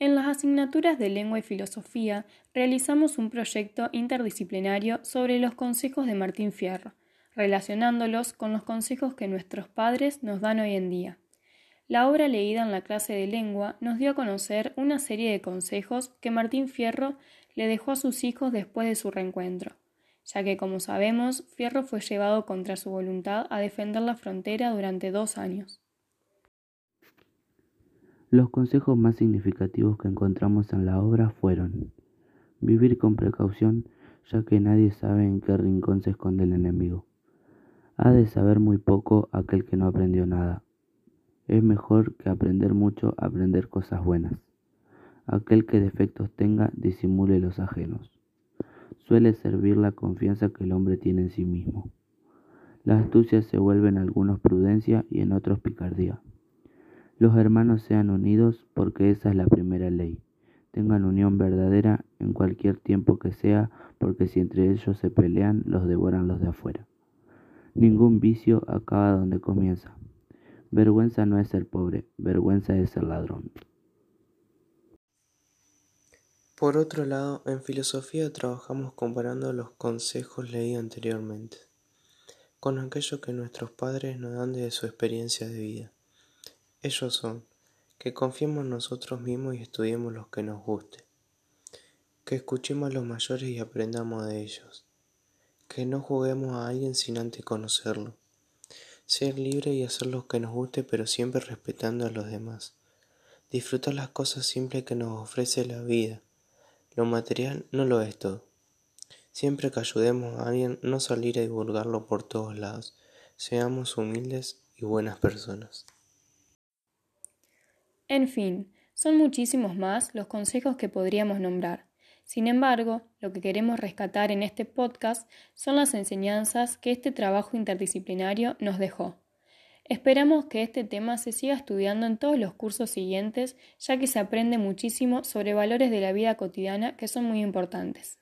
En las asignaturas de lengua y filosofía realizamos un proyecto interdisciplinario sobre los consejos de Martín Fierro, relacionándolos con los consejos que nuestros padres nos dan hoy en día. La obra leída en la clase de lengua nos dio a conocer una serie de consejos que Martín Fierro le dejó a sus hijos después de su reencuentro, ya que, como sabemos, Fierro fue llevado contra su voluntad a defender la frontera durante dos años. Los consejos más significativos que encontramos en la obra fueron vivir con precaución, ya que nadie sabe en qué rincón se esconde el enemigo. Ha de saber muy poco aquel que no aprendió nada. Es mejor que aprender mucho aprender cosas buenas. Aquel que defectos tenga, disimule los ajenos. Suele servir la confianza que el hombre tiene en sí mismo. La astucia se vuelve en algunos prudencia y en otros picardía. Los hermanos sean unidos porque esa es la primera ley. Tengan unión verdadera en cualquier tiempo que sea, porque si entre ellos se pelean, los devoran los de afuera. Ningún vicio acaba donde comienza. Vergüenza no es ser pobre, vergüenza es ser ladrón. Por otro lado, en filosofía trabajamos comparando los consejos leídos anteriormente con aquello que nuestros padres nos dan de su experiencia de vida. Ellos son que confiemos en nosotros mismos y estudiemos lo que nos guste, que escuchemos a los mayores y aprendamos de ellos, que no juguemos a alguien sin antes conocerlo, ser libre y hacer lo que nos guste pero siempre respetando a los demás, disfrutar las cosas simples que nos ofrece la vida, lo material no lo es todo. Siempre que ayudemos a alguien, no salir a divulgarlo por todos lados. Seamos humildes y buenas personas. En fin, son muchísimos más los consejos que podríamos nombrar. Sin embargo, lo que queremos rescatar en este podcast son las enseñanzas que este trabajo interdisciplinario nos dejó. Esperamos que este tema se siga estudiando en todos los cursos siguientes, ya que se aprende muchísimo sobre valores de la vida cotidiana que son muy importantes.